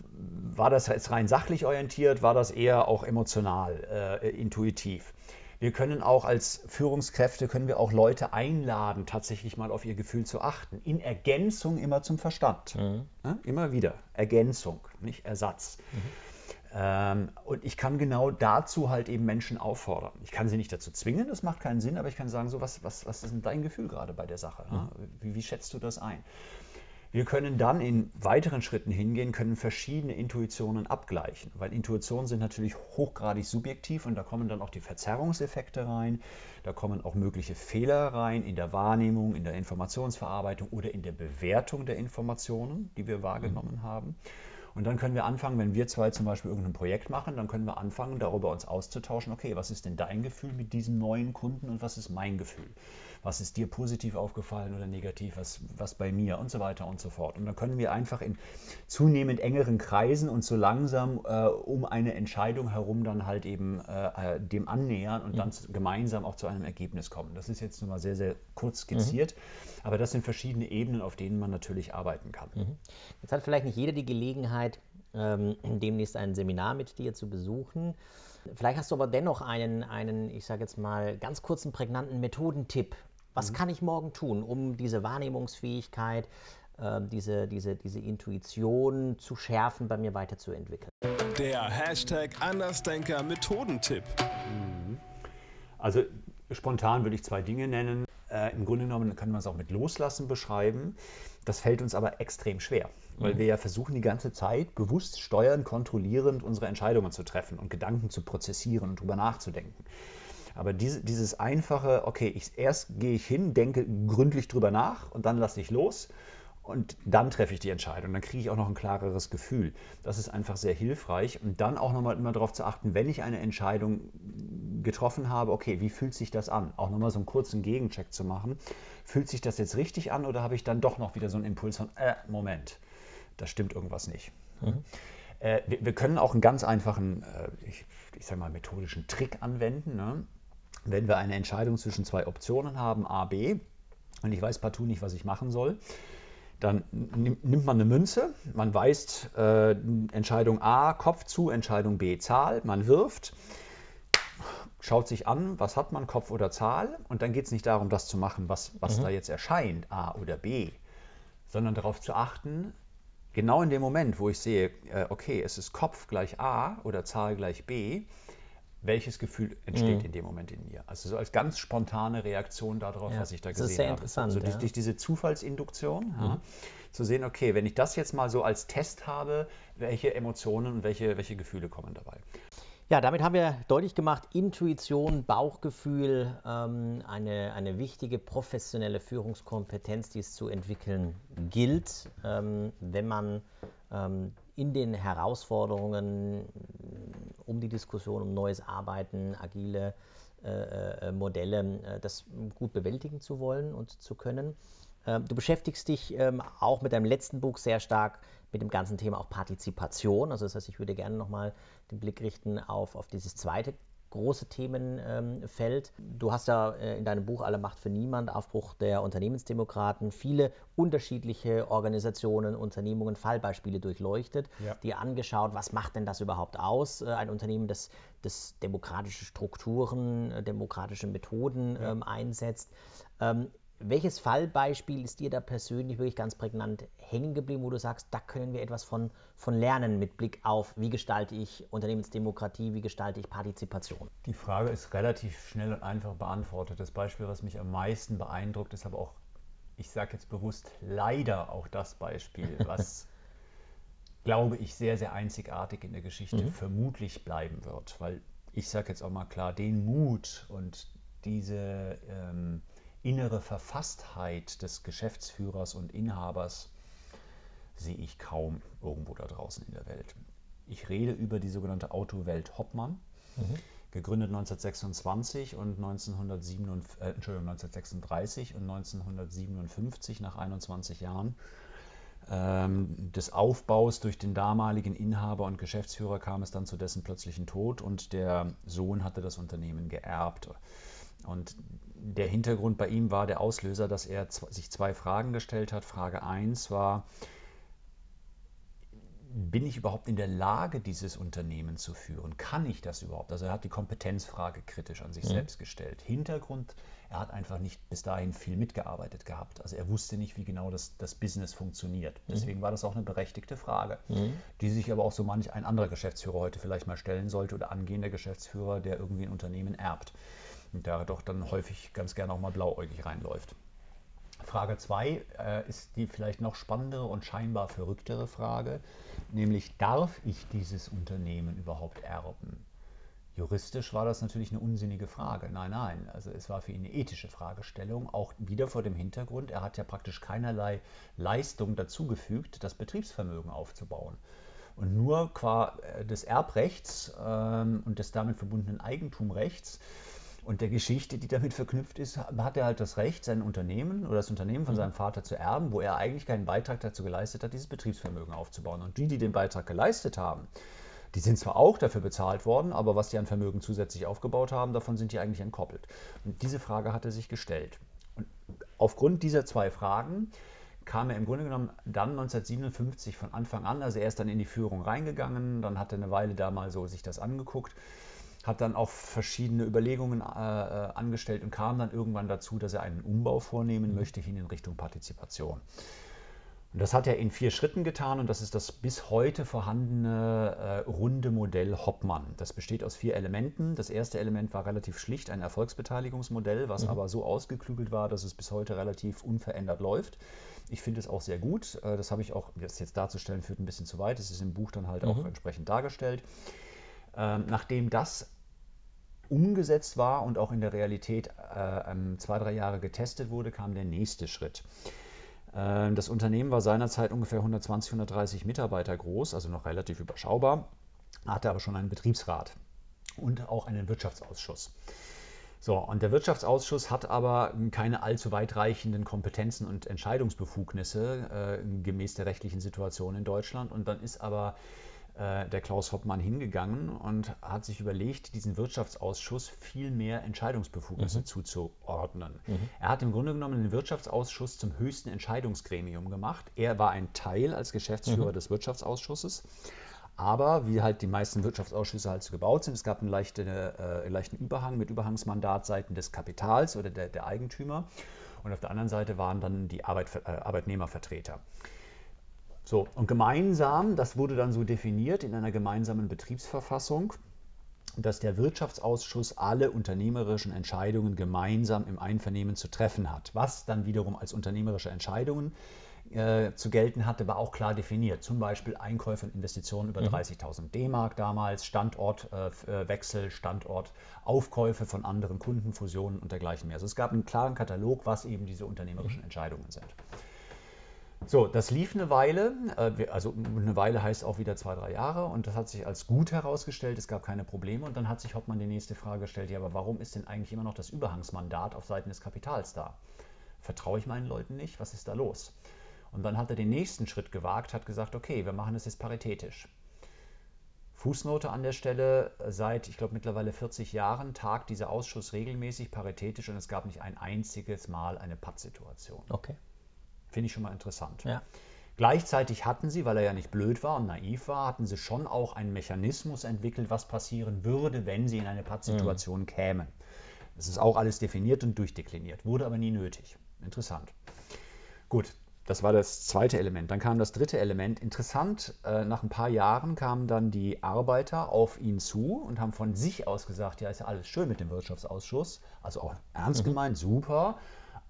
war das jetzt rein sachlich orientiert? War das eher auch emotional, äh, intuitiv? Wir können auch als Führungskräfte, können wir auch Leute einladen, tatsächlich mal auf ihr Gefühl zu achten. In Ergänzung immer zum Verstand. Mhm. Ja, immer wieder. Ergänzung, nicht Ersatz. Mhm. Ähm, und ich kann genau dazu halt eben Menschen auffordern. Ich kann sie nicht dazu zwingen, das macht keinen Sinn, aber ich kann sagen, so was, was, was ist denn dein Gefühl gerade bei der Sache? Mhm. Wie, wie schätzt du das ein? Wir können dann in weiteren Schritten hingehen, können verschiedene Intuitionen abgleichen, weil Intuitionen sind natürlich hochgradig subjektiv und da kommen dann auch die Verzerrungseffekte rein, da kommen auch mögliche Fehler rein in der Wahrnehmung, in der Informationsverarbeitung oder in der Bewertung der Informationen, die wir wahrgenommen mhm. haben. Und dann können wir anfangen, wenn wir zwei zum Beispiel irgendein Projekt machen, dann können wir anfangen, darüber uns auszutauschen, okay, was ist denn dein Gefühl mit diesem neuen Kunden und was ist mein Gefühl? Was ist dir positiv aufgefallen oder negativ, was, was bei mir und so weiter und so fort. Und dann können wir einfach in zunehmend engeren Kreisen und so langsam äh, um eine Entscheidung herum dann halt eben äh, äh dem annähern und mhm. dann gemeinsam auch zu einem Ergebnis kommen. Das ist jetzt nur mal sehr, sehr kurz skizziert, mhm. aber das sind verschiedene Ebenen, auf denen man natürlich arbeiten kann. Mhm. Jetzt hat vielleicht nicht jeder die Gelegenheit, ähm, demnächst ein Seminar mit dir zu besuchen. Vielleicht hast du aber dennoch einen, einen ich sage jetzt mal, ganz kurzen, prägnanten Methodentipp, was mhm. kann ich morgen tun, um diese Wahrnehmungsfähigkeit, äh, diese, diese, diese Intuition zu schärfen, bei mir weiterzuentwickeln? Der Hashtag Andersdenker Methodentipp. Mhm. Also spontan würde ich zwei Dinge nennen. Äh, Im Grunde genommen kann man es auch mit Loslassen beschreiben. Das fällt uns aber extrem schwer, weil mhm. wir ja versuchen die ganze Zeit bewusst steuernd, kontrollierend unsere Entscheidungen zu treffen und Gedanken zu prozessieren und darüber nachzudenken. Aber diese, dieses einfache, okay, ich, erst gehe ich hin, denke gründlich drüber nach und dann lasse ich los und dann treffe ich die Entscheidung. Dann kriege ich auch noch ein klareres Gefühl. Das ist einfach sehr hilfreich. Und dann auch nochmal immer darauf zu achten, wenn ich eine Entscheidung getroffen habe, okay, wie fühlt sich das an? Auch nochmal so einen kurzen Gegencheck zu machen. Fühlt sich das jetzt richtig an oder habe ich dann doch noch wieder so einen Impuls von, äh, Moment, da stimmt irgendwas nicht. Mhm. Äh, wir, wir, können auch einen ganz einfachen, äh, ich, ich sage mal, methodischen Trick anwenden. Ne? Wenn wir eine Entscheidung zwischen zwei Optionen haben, A, B, und ich weiß partout nicht, was ich machen soll, dann nimmt man eine Münze, man weist äh, Entscheidung A Kopf zu, Entscheidung B Zahl, man wirft, schaut sich an, was hat man, Kopf oder Zahl, und dann geht es nicht darum, das zu machen, was, was mhm. da jetzt erscheint, A oder B, sondern darauf zu achten, genau in dem Moment, wo ich sehe, äh, okay, es ist Kopf gleich A oder Zahl gleich B, welches Gefühl entsteht mhm. in dem Moment in mir. Also so als ganz spontane Reaktion darauf, ja, was ich da gesehen habe. Das ist sehr interessant. Also durch, ja. durch diese Zufallsinduktion mhm. ja, zu sehen, okay, wenn ich das jetzt mal so als Test habe, welche Emotionen und welche, welche Gefühle kommen dabei. Ja, damit haben wir deutlich gemacht, Intuition, Bauchgefühl, ähm, eine, eine wichtige professionelle Führungskompetenz, die es zu entwickeln gilt, ähm, wenn man ähm, in den Herausforderungen um die Diskussion um neues Arbeiten, agile äh, äh, Modelle, äh, das gut bewältigen zu wollen und zu können. Ähm, du beschäftigst dich ähm, auch mit deinem letzten Buch sehr stark mit dem ganzen Thema auch Partizipation. Also das heißt, ich würde gerne nochmal den Blick richten auf, auf dieses zweite große Themenfeld. Du hast ja äh, in deinem Buch Alle Macht für Niemand, Aufbruch der Unternehmensdemokraten, viele unterschiedliche Organisationen, Unternehmungen, Fallbeispiele durchleuchtet, ja. dir angeschaut, was macht denn das überhaupt aus, äh, ein Unternehmen, das, das demokratische Strukturen, äh, demokratische Methoden ja. ähm, einsetzt. Ähm, welches Fallbeispiel ist dir da persönlich wirklich ganz prägnant hängen geblieben, wo du sagst, da können wir etwas von, von lernen mit Blick auf, wie gestalte ich Unternehmensdemokratie, wie gestalte ich Partizipation? Die Frage ist relativ schnell und einfach beantwortet. Das Beispiel, was mich am meisten beeindruckt, ist aber auch, ich sage jetzt bewusst, leider auch das Beispiel, was, glaube ich, sehr, sehr einzigartig in der Geschichte mhm. vermutlich bleiben wird. Weil ich sage jetzt auch mal klar, den Mut und diese... Ähm, innere Verfasstheit des Geschäftsführers und Inhabers sehe ich kaum irgendwo da draußen in der Welt. Ich rede über die sogenannte Autowelt Hoppmann, mhm. gegründet 1926 und 1937, äh, Entschuldigung, 1936 und 1957 nach 21 Jahren ähm, des Aufbaus durch den damaligen Inhaber und Geschäftsführer kam es dann zu dessen plötzlichen Tod und der Sohn hatte das Unternehmen geerbt. Und der Hintergrund bei ihm war der Auslöser, dass er sich zwei Fragen gestellt hat. Frage 1 war, bin ich überhaupt in der Lage, dieses Unternehmen zu führen? Kann ich das überhaupt? Also er hat die Kompetenzfrage kritisch an sich mhm. selbst gestellt. Hintergrund, er hat einfach nicht bis dahin viel mitgearbeitet gehabt. Also er wusste nicht, wie genau das, das Business funktioniert. Mhm. Deswegen mhm. war das auch eine berechtigte Frage, mhm. die sich aber auch so manch ein anderer Geschäftsführer heute vielleicht mal stellen sollte oder angehender Geschäftsführer, der irgendwie ein Unternehmen erbt und da doch dann häufig ganz gerne auch mal blauäugig reinläuft. Frage 2 äh, ist die vielleicht noch spannendere und scheinbar verrücktere Frage, nämlich darf ich dieses Unternehmen überhaupt erben? Juristisch war das natürlich eine unsinnige Frage. Nein, nein, also es war für ihn eine ethische Fragestellung, auch wieder vor dem Hintergrund, er hat ja praktisch keinerlei Leistung dazugefügt, das Betriebsvermögen aufzubauen. Und nur qua äh, des Erbrechts ähm, und des damit verbundenen Eigentumrechts und der Geschichte, die damit verknüpft ist, hat er halt das Recht, sein Unternehmen oder das Unternehmen von mhm. seinem Vater zu erben, wo er eigentlich keinen Beitrag dazu geleistet hat, dieses Betriebsvermögen aufzubauen. Und die, die den Beitrag geleistet haben, die sind zwar auch dafür bezahlt worden, aber was die an Vermögen zusätzlich aufgebaut haben, davon sind die eigentlich entkoppelt. Und diese Frage hat er sich gestellt. Und aufgrund dieser zwei Fragen kam er im Grunde genommen dann 1957 von Anfang an, also er ist dann in die Führung reingegangen, dann hat er eine Weile da mal so sich das angeguckt hat dann auch verschiedene Überlegungen äh, äh, angestellt und kam dann irgendwann dazu, dass er einen Umbau vornehmen möchte hin in Richtung Partizipation. Und das hat er in vier Schritten getan und das ist das bis heute vorhandene äh, runde Modell Hoppmann. Das besteht aus vier Elementen. Das erste Element war relativ schlicht, ein Erfolgsbeteiligungsmodell, was mhm. aber so ausgeklügelt war, dass es bis heute relativ unverändert läuft. Ich finde es auch sehr gut. Äh, das habe ich auch, das jetzt darzustellen, führt ein bisschen zu weit. Das ist im Buch dann halt mhm. auch entsprechend dargestellt. Ähm, nachdem das umgesetzt war und auch in der Realität äh, ähm, zwei, drei Jahre getestet wurde, kam der nächste Schritt. Äh, das Unternehmen war seinerzeit ungefähr 120, 130 Mitarbeiter groß, also noch relativ überschaubar, hatte aber schon einen Betriebsrat und auch einen Wirtschaftsausschuss. So, und der Wirtschaftsausschuss hat aber keine allzu weitreichenden Kompetenzen und Entscheidungsbefugnisse äh, gemäß der rechtlichen Situation in Deutschland. Und dann ist aber der Klaus Hoppmann hingegangen und hat sich überlegt, diesen Wirtschaftsausschuss viel mehr Entscheidungsbefugnisse mhm. zuzuordnen. Mhm. Er hat im Grunde genommen den Wirtschaftsausschuss zum höchsten Entscheidungsgremium gemacht. Er war ein Teil als Geschäftsführer mhm. des Wirtschaftsausschusses. Aber wie halt die meisten Wirtschaftsausschüsse halt so gebaut sind, es gab einen, leichte, äh, leichten Überhang mit Überhangsmandat seitens des Kapitals oder der, der, Eigentümer. Und auf der anderen Seite waren dann die Arbeit, äh, Arbeitnehmervertreter. So, und gemeinsam, das wurde dann so definiert in einer gemeinsamen Betriebsverfassung, dass der Wirtschaftsausschuss alle unternehmerischen Entscheidungen gemeinsam im Einvernehmen zu treffen hat. Was dann wiederum als unternehmerische Entscheidungen äh, zu gelten hatte, war auch klar definiert. Zum Beispiel Einkäufe und Investitionen über mhm. 30.000 D-Mark damals, Standortwechsel, äh, Standortaufkäufe von anderen Kunden, Fusionen und dergleichen mehr. Also es gab einen klaren Katalog, was eben diese unternehmerischen mhm. Entscheidungen sind. So, das lief eine Weile, äh, also eine Weile heißt auch wieder zwei, drei Jahre und das hat sich als gut herausgestellt, es gab keine Probleme und dann hat sich Hoppmann die nächste Frage gestellt, ja, aber warum ist denn eigentlich immer noch das Überhangsmandat auf Seiten des Kapitals da? Vertraue ich meinen Leuten nicht? Was ist da los? Und dann hat er den nächsten Schritt gewagt, hat gesagt, okay, wir machen das jetzt paritätisch. Fußnote an der Stelle, seit, ich glaube, mittlerweile 40 Jahren tagt dieser Ausschuss regelmäßig paritätisch und es gab nicht ein einziges Mal eine Pattsituation. Okay. Finde ich schon mal interessant. Ja. Gleichzeitig hatten sie, weil er ja nicht blöd war und naiv war, hatten sie schon auch einen Mechanismus entwickelt, was passieren würde, wenn sie in eine Pattsituation mhm. kämen. Das ist auch alles definiert und durchdekliniert, wurde aber nie nötig. Interessant. Gut, das war das zweite Element. Dann kam das dritte Element. Interessant, äh, nach ein paar Jahren kamen dann die Arbeiter auf ihn zu und haben von sich aus gesagt, ja, ist ja alles schön mit dem Wirtschaftsausschuss, also auch ernst mhm. gemeint, super,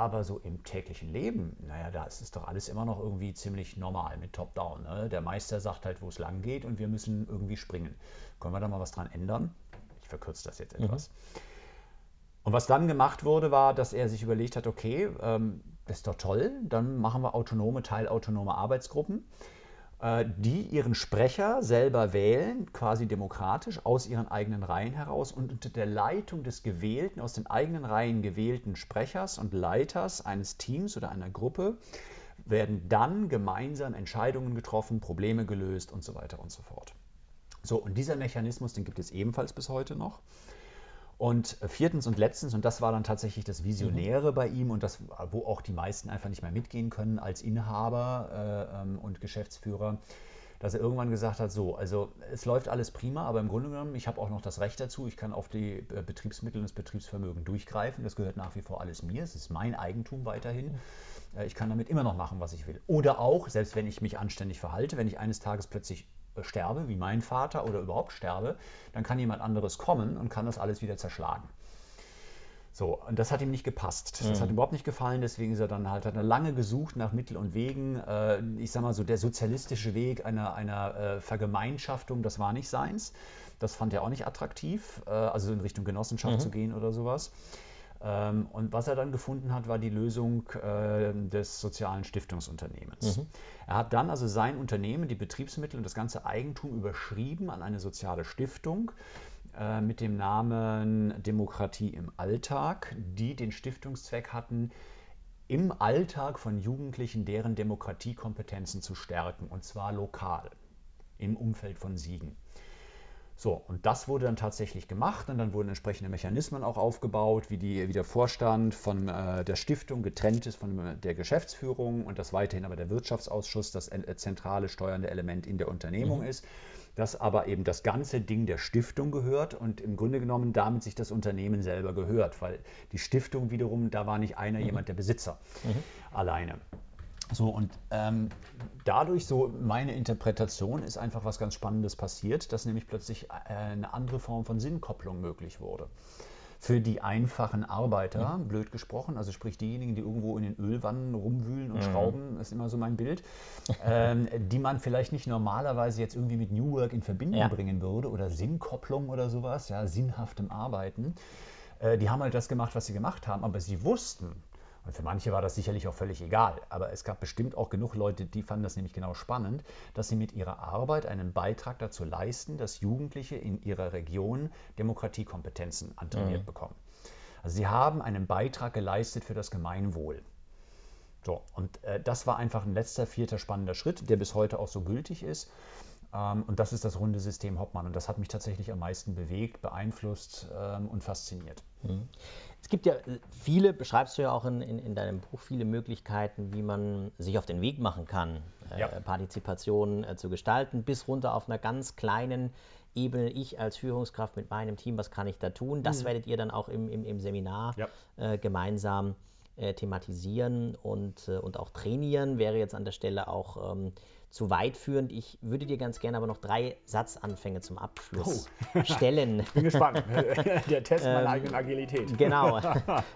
aber so im täglichen Leben, naja, da ist es doch alles immer noch irgendwie ziemlich normal mit Top-Down. Ne? Der Meister sagt halt, wo es lang geht und wir müssen irgendwie springen. Können wir da mal was dran ändern? Ich verkürze das jetzt mhm. etwas. Mhm. Und was dann gemacht wurde, war, dass er sich überlegt hat, okay, ähm, das ist doch toll, dann machen wir autonome, teilautonome Arbeitsgruppen, die ihren Sprecher selber wählen, quasi demokratisch aus ihren eigenen Reihen heraus und unter der Leitung des gewählten, aus den eigenen Reihen gewählten Sprechers und Leiters eines Teams oder einer Gruppe werden dann gemeinsam Entscheidungen getroffen, Probleme gelöst und so weiter und so fort. So, und dieser Mechanismus, den gibt es ebenfalls bis heute noch. Und viertens und letztens, und das war dann tatsächlich das Visionäre mhm. bei ihm und das, wo auch die meisten einfach nicht mehr mitgehen können als Inhaber äh, ähm, und Geschäftsführer, dass er irgendwann gesagt hat, so, also es läuft alles prima, aber im Grunde genommen, ich habe auch noch das Recht dazu, ich kann auf die äh, Betriebsmittel und das Betriebsvermögen durchgreifen, das gehört nach wie vor alles mir, es ist mein Eigentum weiterhin. Mhm. Äh, ich kann damit immer noch machen, was ich will. Oder auch, selbst wenn ich mich anständig verhalte, wenn ich eines Tages plötzlich sterbe, wie mein Vater oder überhaupt sterbe, dann kann jemand anderes kommen und kann das alles wieder zerschlagen. So, und das hat ihm nicht gepasst. Das mhm. hat ihm überhaupt nicht gefallen, deswegen ist er dann halt, hat er lange gesucht nach Mittel und Wegen. Äh, ich sag mal so, der sozialistische Weg einer, einer äh, Vergemeinschaftung, das war nicht seins. Das fand er auch nicht attraktiv, äh, also in Richtung Genossenschaft mhm. zu gehen oder sowas. Ähm, und was er dann gefunden hat, war die Lösung äh, des sozialen Stiftungsunternehmens. Mhm. Er hat dann also sein Unternehmen, die Betriebsmittel und das ganze Eigentum überschrieben an eine soziale Stiftung äh, mit dem Namen Demokratie im Alltag, die den Stiftungszweck hatten, im Alltag von Jugendlichen deren Demokratiekompetenzen zu stärken, und zwar lokal, im Umfeld von Siegen. So, und das wurde dann tatsächlich gemacht und dann wurden entsprechende Mechanismen auch aufgebaut, wie, die, wie der Vorstand von äh, der Stiftung getrennt ist von äh, der Geschäftsführung und das weiterhin aber der Wirtschaftsausschuss das äh, zentrale steuernde Element in der Unternehmung mhm. ist, dass aber eben das ganze Ding der Stiftung gehört und im Grunde genommen damit sich das Unternehmen selber gehört, weil die Stiftung wiederum, da war nicht einer mhm. jemand der Besitzer mhm. alleine. So, und ähm, dadurch, so meine Interpretation, ist einfach was ganz Spannendes passiert, dass nämlich plötzlich äh, eine andere Form von Sinnkopplung möglich wurde. Für die einfachen Arbeiter, ja. blöd gesprochen, also sprich diejenigen, die irgendwo in den Ölwannen rumwühlen und mhm. schrauben, ist immer so mein Bild, ähm, die man vielleicht nicht normalerweise jetzt irgendwie mit New Work in Verbindung ja. bringen würde oder Sinnkopplung oder sowas, ja, sinnhaftem Arbeiten. Äh, die haben halt das gemacht, was sie gemacht haben, aber sie wussten, und für manche war das sicherlich auch völlig egal, aber es gab bestimmt auch genug Leute, die fanden das nämlich genau spannend, dass sie mit ihrer Arbeit einen Beitrag dazu leisten, dass Jugendliche in ihrer Region Demokratiekompetenzen antrainiert mhm. bekommen. Also sie haben einen Beitrag geleistet für das Gemeinwohl. So, und äh, das war einfach ein letzter, vierter spannender Schritt, der bis heute auch so gültig ist. Ähm, und das ist das runde System Hoppmann. Und das hat mich tatsächlich am meisten bewegt, beeinflusst ähm, und fasziniert. Mhm. Es gibt ja äh, viele, beschreibst du ja auch in, in, in, deinem Buch, viele Möglichkeiten, wie man sich auf den Weg machen kann, äh, ja. äh, Partizipation äh, zu gestalten, bis runter auf einer ganz kleinen Ebene. Ich als Führungskraft mit meinem Team, was kann ich da tun? Das mhm. werdet ihr dann auch im, im, im Seminar ja. äh, gemeinsam äh, thematisieren und, und auch trainieren. Wäre jetzt an der Stelle auch ähm, zu weit führend. Ich würde dir ganz gerne aber noch drei Satzanfänge zum Abschluss oh. stellen. Bin gespannt. Der Test meiner ähm, eigenen Agilität. Genau.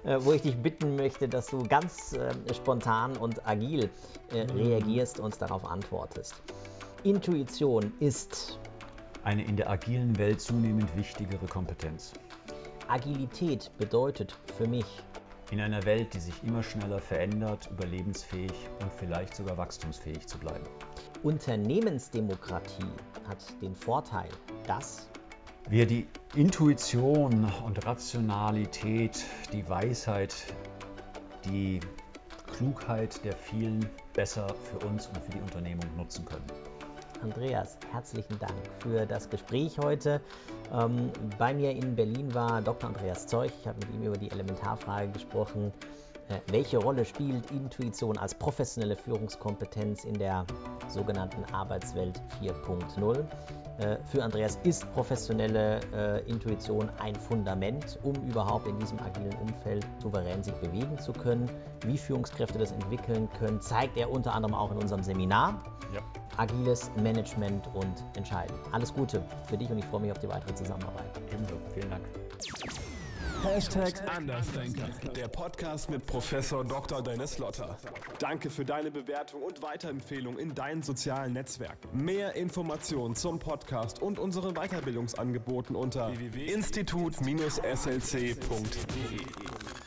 Äh, wo ich dich bitten möchte, dass du ganz äh, spontan und agil äh, mhm. reagierst und darauf antwortest. Intuition ist eine in der agilen Welt zunehmend wichtigere Kompetenz. Agilität bedeutet für mich in einer Welt, die sich immer schneller verändert, überlebensfähig und vielleicht sogar wachstumsfähig zu bleiben. Unternehmensdemokratie hat den Vorteil, dass wir die Intuition und Rationalität, die Weisheit, die Klugheit der vielen besser für uns und für die Unternehmung nutzen können. Andreas, herzlichen Dank für das Gespräch heute. Ähm, bei mir in Berlin war Dr. Andreas Zeug. Ich habe mit ihm über die Elementarfrage gesprochen. Äh, welche Rolle spielt Intuition als professionelle Führungskompetenz in der sogenannten Arbeitswelt 4.0? Äh, für Andreas ist professionelle äh, Intuition ein Fundament, um überhaupt in diesem agilen Umfeld souverän sich bewegen zu können. Wie Führungskräfte das entwickeln können, zeigt er unter anderem auch in unserem Seminar. Ja. Agiles Management und Entscheiden. Alles Gute für dich und ich freue mich auf die weitere Zusammenarbeit. Ebenso. Vielen Dank. Hashtag Andersdenker, der Podcast mit Professor Dr. Dennis Lotter. Danke für deine Bewertung und Weiterempfehlung in deinen sozialen Netzwerken. Mehr Informationen zum Podcast und unseren Weiterbildungsangeboten unter www.institut-slc.de.